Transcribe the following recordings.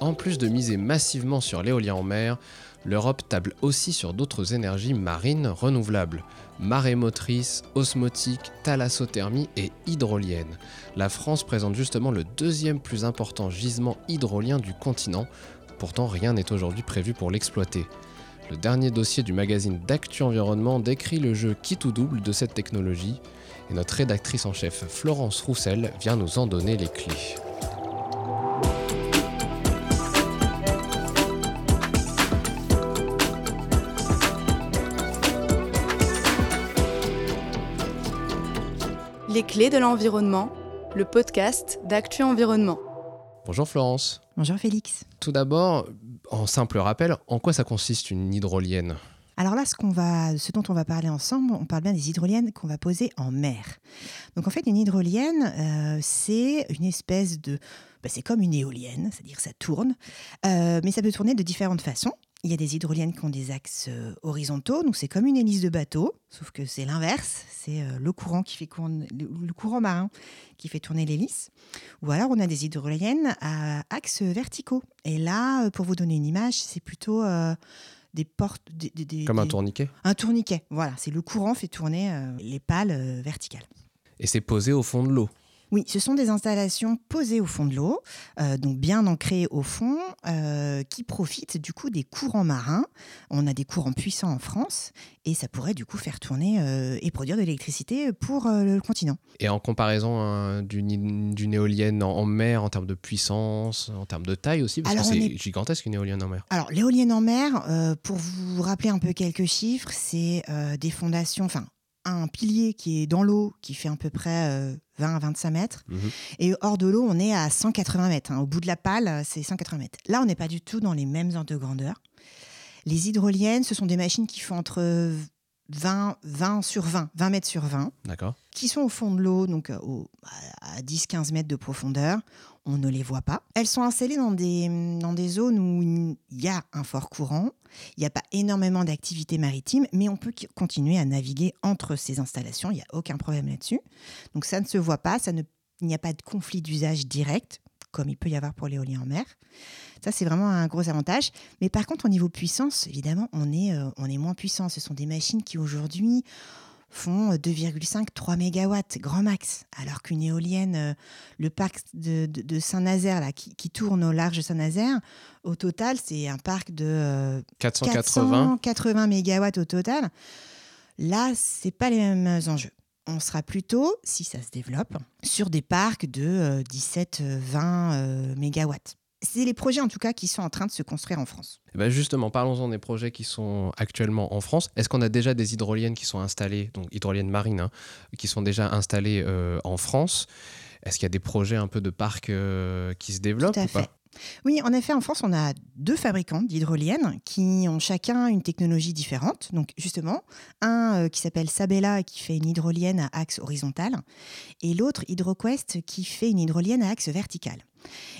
En plus de miser massivement sur l'éolien en mer, l'Europe table aussi sur d'autres énergies marines renouvelables. Marée motrice, osmotique, thalassothermie et hydrolienne. La France présente justement le deuxième plus important gisement hydrolien du continent, pourtant rien n'est aujourd'hui prévu pour l'exploiter. Le dernier dossier du magazine d'Actu Environnement décrit le jeu qui tout double de cette technologie, et notre rédactrice en chef Florence Roussel vient nous en donner les clés. Les clés de l'environnement, le podcast d'Actu Environnement. Bonjour Florence. Bonjour Félix. Tout d'abord, en simple rappel, en quoi ça consiste une hydrolienne? Alors là, ce, qu'on va, ce dont on va parler ensemble, on parle bien des hydroliennes qu'on va poser en mer. Donc en fait, une hydrolienne, euh, c'est une espèce de... Bah, c'est comme une éolienne, c'est-à-dire ça tourne, euh, mais ça peut tourner de différentes façons. Il y a des hydroliennes qui ont des axes euh, horizontaux, donc c'est comme une hélice de bateau, sauf que c'est l'inverse, c'est euh, le courant qui fait le courant marin qui fait tourner l'hélice. Ou alors on a des hydroliennes à axes verticaux. Et là, pour vous donner une image, c'est plutôt des portes, des, comme un tourniquet. Un tourniquet, voilà, c'est le courant fait tourner les pales verticales. Et c'est posé au fond de l'eau. Oui, ce sont des installations posées au fond de l'eau, euh, donc bien ancrées au fond, euh, qui profitent du coup des courants marins. On a des courants puissants en France et ça pourrait du coup faire tourner euh, et produire de l'électricité pour le continent. Et en comparaison hein, d'une éolienne en, mer en termes de puissance, en termes de taille aussi, parce que c'est gigantesque une éolienne en mer. Alors l'éolienne en mer, pour vous rappeler un peu quelques chiffres, c'est des fondations, enfin un pilier qui est dans l'eau, qui fait à peu près 20 à 25 mètres. Mhm. Et hors de l'eau, on est à 180 mètres. Hein. Au bout de la pale, c'est 180 mètres. Là, on n'est pas du tout dans les mêmes ordres de grandeur. Les hydroliennes, ce sont des machines qui font entre 20, 20 sur 20, 20 mètres sur 20, qui sont au fond de l'eau, donc euh, à 10-15 mètres de profondeur. On ne les voit pas. Elles sont installées dans des, dans des zones où il y a un fort courant, il n'y a pas énormément d'activité maritime, mais on peut continuer à naviguer entre ces installations, il n'y a aucun problème là-dessus. Donc ça ne se voit pas, ça ne, il n'y a pas de conflit d'usage direct, comme il peut y avoir pour l'éolien en mer. Ça, c'est vraiment un gros avantage. Mais par contre, au niveau puissance, évidemment, on est, euh, on est moins puissant. Ce sont des machines qui aujourd'hui font 2,5-3 mégawatts, grand max. Alors qu'une éolienne, euh, le parc de, Saint-Nazaire, là, qui, tourne au large de Saint-Nazaire, au total, c'est un parc de 480 euh, 480 mégawatts au total. Là, c'est pas les mêmes enjeux. On sera plutôt, si ça se développe, sur des parcs de 17-20 mégawatts c'est les projets en tout cas qui sont en train de se construire en France. Eh ben, justement, parlons-en des projets qui sont actuellement en France. Est-ce qu'on a déjà des hydroliennes qui sont installées, donc hydroliennes marines, hein, qui sont déjà installées euh, en France? Est-ce qu'il y a des projets un peu de parcs euh, qui se développent ou pas? Oui, en effet, en France, on a deux fabricants d'hydroliennes qui ont chacun une technologie différente. Donc, justement, un euh, qui s'appelle Sabella qui fait une hydrolienne à axe horizontal et l'autre HydroQuest qui fait une hydrolienne à axe vertical.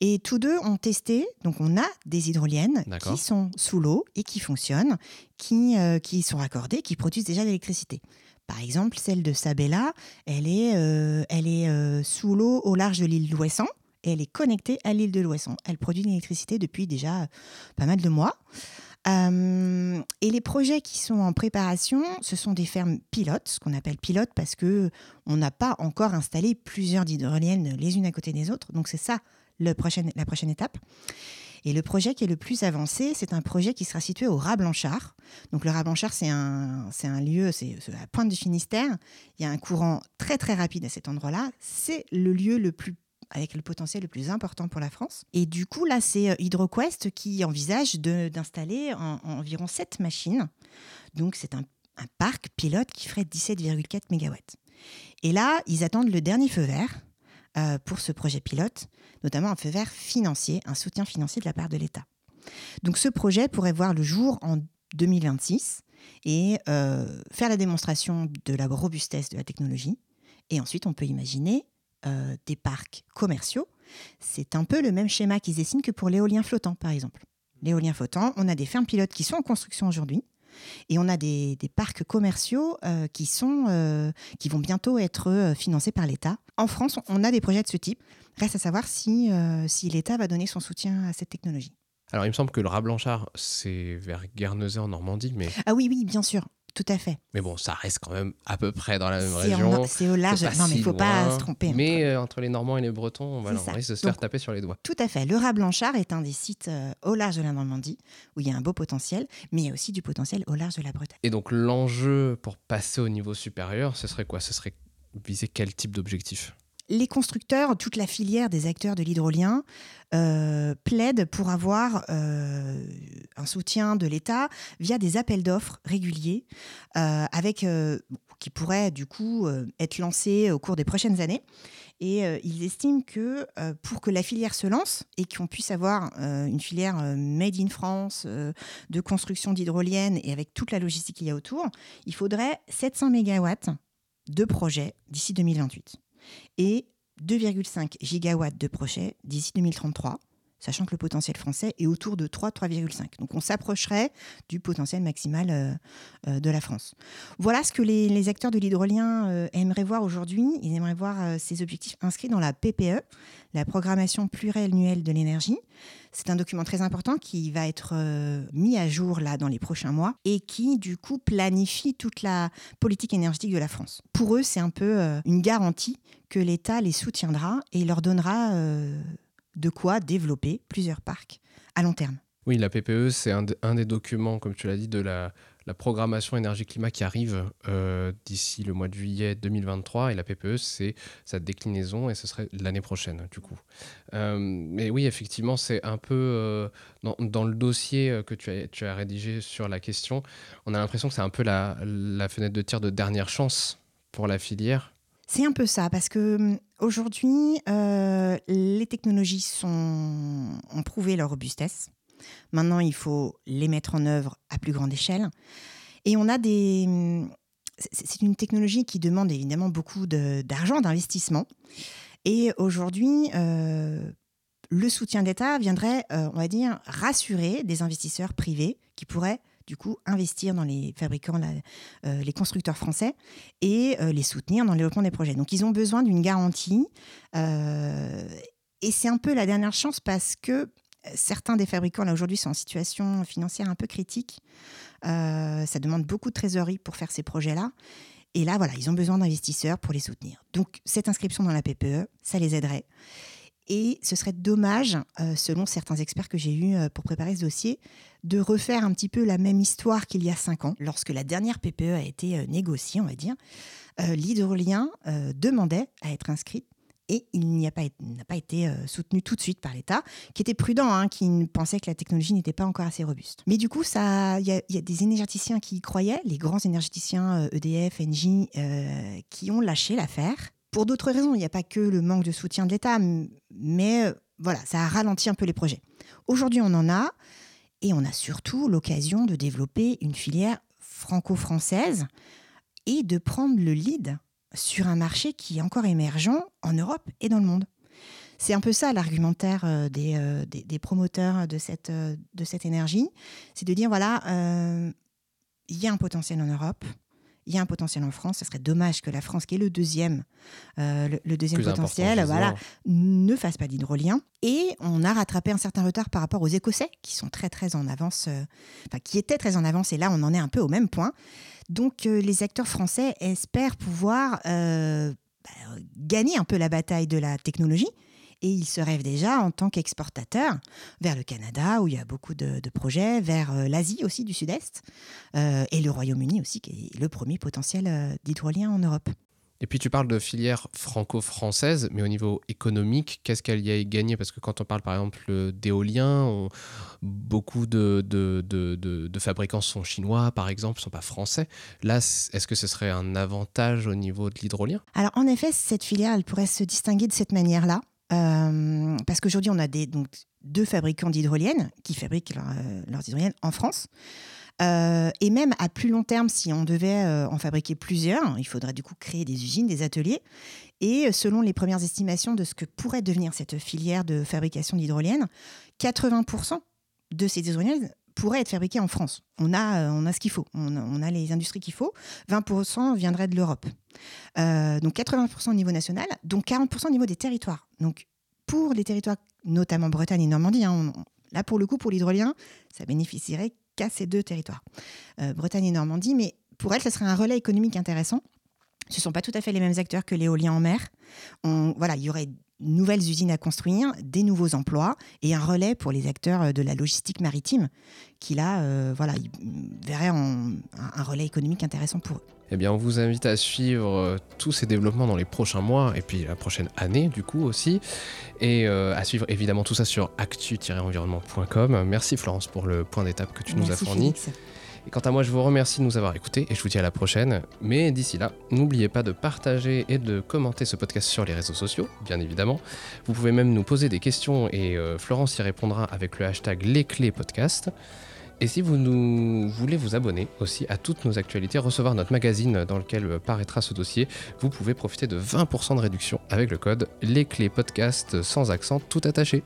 Et tous deux ont testé, donc on a des hydroliennes qui sont sous l'eau et qui fonctionnent, qui, euh, qui sont raccordées, qui produisent déjà de l'électricité. Par exemple, celle de Sabella, elle est, euh, elle est sous l'eau au large de l'île d'Ouessant elle est connectée à l'île de l'Ouessant. Elle produit de l'électricité depuis déjà pas mal de mois. et les projets qui sont en préparation, ce sont des fermes pilotes, ce qu'on appelle pilotes parce que on n'a pas encore installé plusieurs hydroliennes les unes à côté des autres. Donc c'est ça le la prochaine étape. Et le projet qui est le plus avancé, c'est un projet qui sera situé au Rat-Blanchard. Donc le Rat-Blanchard, c'est un, un lieu, c'est à la pointe du Finistère. Il y a un courant très très rapide à cet endroit-là. C'est le lieu le plus avec le potentiel le plus important pour la France. Et du coup, là, c'est euh, HydroQuest qui envisage d'installer environ 7 machines. Donc, c'est un, un, parc pilote qui ferait 17,4 MW. Et là, ils attendent le dernier feu vert euh, pour ce projet pilote, notamment un feu vert financier, un soutien financier de la part de l'État. Donc ce projet pourrait voir le jour en 2026 et euh, faire la démonstration de la robustesse de la technologie. Et ensuite, on peut imaginer euh, des parcs commerciaux. C'est un peu le même schéma qu'ils dessinent que pour l'éolien flottant, par exemple. L'éolien flottant, on a des fermes pilotes qui sont en construction aujourd'hui et on a des, parcs commerciaux euh, qui, sont, euh, qui vont bientôt être financés par l'État. En France, on a des projets de ce type. Reste à savoir si, si l'État va donner son soutien à cette technologie. Alors, il me semble que le rat blanchard, c'est vers Guernesey en Normandie, mais, Ah oui, oui, bien sûr, tout à fait. mais bon, ça reste quand même à peu près dans la même région. C'est au large. Non, mais il ne faut pas se tromper. Mais euh, entre les Normands et les Bretons, voilà, on risque de se faire taper sur les doigts. Tout à fait. Le rat blanchard est un des sites euh, au large de la Normandie où il y a un beau potentiel, mais il y a aussi du potentiel au large de la Bretagne. Et donc, l'enjeu pour passer au niveau supérieur, ce serait quoi? Ce serait viser quel type d'objectif? Les constructeurs, toute la filière des acteurs de l'hydrolien, euh, plaident pour avoir euh, un soutien de l'État via des appels d'offres réguliers, euh, avec euh, qui pourraient du coup euh, être lancés au cours des prochaines années. Et ils estiment que pour que la filière se lance et qu'on puisse avoir une filière made in France de construction d'hydroliennes et avec toute la logistique qu'il y a autour, il faudrait 700 mégawatts de projets d'ici 2028 et 2,5 gigawatts de projets d'ici 2033, sachant que le potentiel français est autour de 3-3,5. Donc on s'approcherait du potentiel maximal euh, euh, de la France. Voilà ce que les, acteurs de l'hydrolien euh, aimeraient voir aujourd'hui. Ils aimeraient voir ces objectifs inscrits dans la PPE, la programmation pluriannuelle de l'énergie. C'est un document très important qui va être mis à jour là dans les prochains mois et qui du coup planifie toute la politique énergétique de la France. Pour eux, c'est un peu une garantie que l'État les soutiendra et leur donnera de quoi développer plusieurs parcs à long terme. Oui, la PPE, c'est un, de- un des documents, comme tu l'as dit, de la, programmation énergie-climat qui arrive euh, d'ici le mois de juillet 2023. Et la PPE, c'est sa déclinaison et ce serait l'année prochaine, du coup. Euh, mais oui, effectivement, c'est un peu euh, dans, le dossier que tu as, rédigé sur la question, on a l'impression que c'est un peu la fenêtre de tir de dernière chance pour la filière. C'est un peu ça, parce que hum, aujourd'hui, euh, les technologies ont prouvé leur robustesse. Maintenant, il faut les mettre en œuvre à plus grande échelle. Et on a des. hum, c'est- une technologie qui demande évidemment beaucoup d'argent, d'investissement. Et aujourd'hui, euh, le soutien d'État viendrait, euh, on va dire, rassurer des investisseurs privés qui pourraient du coup investir dans les fabricants, euh, les constructeurs français et euh, les soutenir dans le développement des projets. Donc ils ont besoin d'une garantie euh, et c'est un peu la dernière chance parce que certains des fabricants là aujourd'hui sont en situation financière un peu critique. Ça demande beaucoup de trésorerie pour faire ces projets-là. Et là, voilà, ils ont besoin d'investisseurs pour les soutenir. Donc, cette inscription dans la PPE, ça les aiderait. Et ce serait dommage, euh, selon certains experts que j'ai eus euh, pour préparer ce dossier, de refaire un petit peu la même histoire qu'il y a cinq ans, lorsque la dernière PPE a été euh, négociée, on va dire. L'hydrolien demandait à être inscrit et il pas, n'a pas été soutenu tout de suite par l'État, qui était prudent, hein, qui pensait que la technologie n'était pas encore assez robuste. Mais du coup, il y, a- des énergéticiens qui y croyaient, les grands énergéticiens EDF, Engie, euh, qui ont lâché l'affaire. Pour d'autres raisons, il n'y a pas que le manque de soutien de l'État, mais euh, voilà, ça a ralenti un peu les projets. Aujourd'hui, on en a, et on a surtout l'occasion de développer une filière franco-française et de prendre le lead sur un marché qui est encore émergent en Europe et dans le monde. C'est un peu ça l'argumentaire euh, des, euh, des, des promoteurs de cette, de cette énergie. C'est de dire, voilà, il y a un potentiel en Europe, il y a un potentiel en France. Ce serait dommage que la France, qui est le deuxième, euh, le, le deuxième Plus potentiel, voilà, ne fasse pas d'hydrolien. Et on a rattrapé un certain retard par rapport aux Écossais, qui sont très très en avance, euh, enfin qui étaient très en avance, et là on en est un peu au même point. Donc euh, les acteurs français espèrent pouvoir bah, gagner un peu la bataille de la technologie. Et ils se rêvent déjà en tant qu'exportateurs vers le Canada, où il y a beaucoup de, de projets, vers euh, l'Asie aussi du Sud-Est, euh, et le Royaume-Uni aussi, qui est le premier potentiel euh, d'hydrolien en Europe. Et puis tu parles de filière franco-française, mais au niveau économique, qu'est-ce qu'elle y a gagné Parce que quand on parle par exemple d'éolien, on- beaucoup de, de, de- de- de fabricants sont chinois, par exemple, ne sont pas français. Là, est-ce que ce serait un avantage au niveau de l'hydrolien? Alors en effet, cette filière, elle pourrait se distinguer de cette manière-là, euh, parce qu'aujourd'hui, on a donc, deux fabricants d'hydroliennes qui fabriquent leur- euh, leurs hydroliennes en France. Euh, et même à plus long terme, si on devait en fabriquer plusieurs, il faudrait du coup créer des usines, des ateliers. Et selon les premières estimations de ce que pourrait devenir cette filière de fabrication d'hydroliennes, 80% de ces hydroliennes pourraient être fabriquées en France. On a, euh, on a ce qu'il faut, on a, les industries qu'il faut. 20% viendraient de l'Europe. Euh, donc 80% au niveau national, donc 40% au niveau des territoires. Donc pour les territoires, notamment Bretagne et Normandie, hein, là pour le coup, pour l'hydrolien, ça bénéficierait qu'à ces deux territoires, euh, Bretagne et Normandie, mais pour elle, ça serait un relais économique intéressant. Ce ne sont pas tout à fait les mêmes acteurs que l'éolien en mer. Voilà, il y aurait nouvelles usines à construire, des nouveaux emplois et un relais pour les acteurs euh, de la logistique maritime qui là, euh, voilà, verraient un, relais économique intéressant pour eux. Eh bien, on vous invite à suivre euh, tous ces développements dans les prochains mois et puis la prochaine année, du coup aussi. Et à suivre évidemment tout ça sur actu-environnement.com. Merci Florence pour le point d'étape que tu nous as fourni. Et quant à moi, je vous remercie de nous avoir écoutés et je vous dis à la prochaine. Mais d'ici là, n'oubliez pas de partager et de commenter ce podcast sur les réseaux sociaux, bien évidemment. Vous pouvez même nous poser des questions et euh, Florence y répondra avec le hashtag les clés podcast. Et si vous nous voulez vous abonner aussi à toutes nos actualités, recevoir notre magazine dans lequel paraîtra ce dossier, vous pouvez profiter de 20% de réduction avec le code les clés podcast sans accent tout attaché.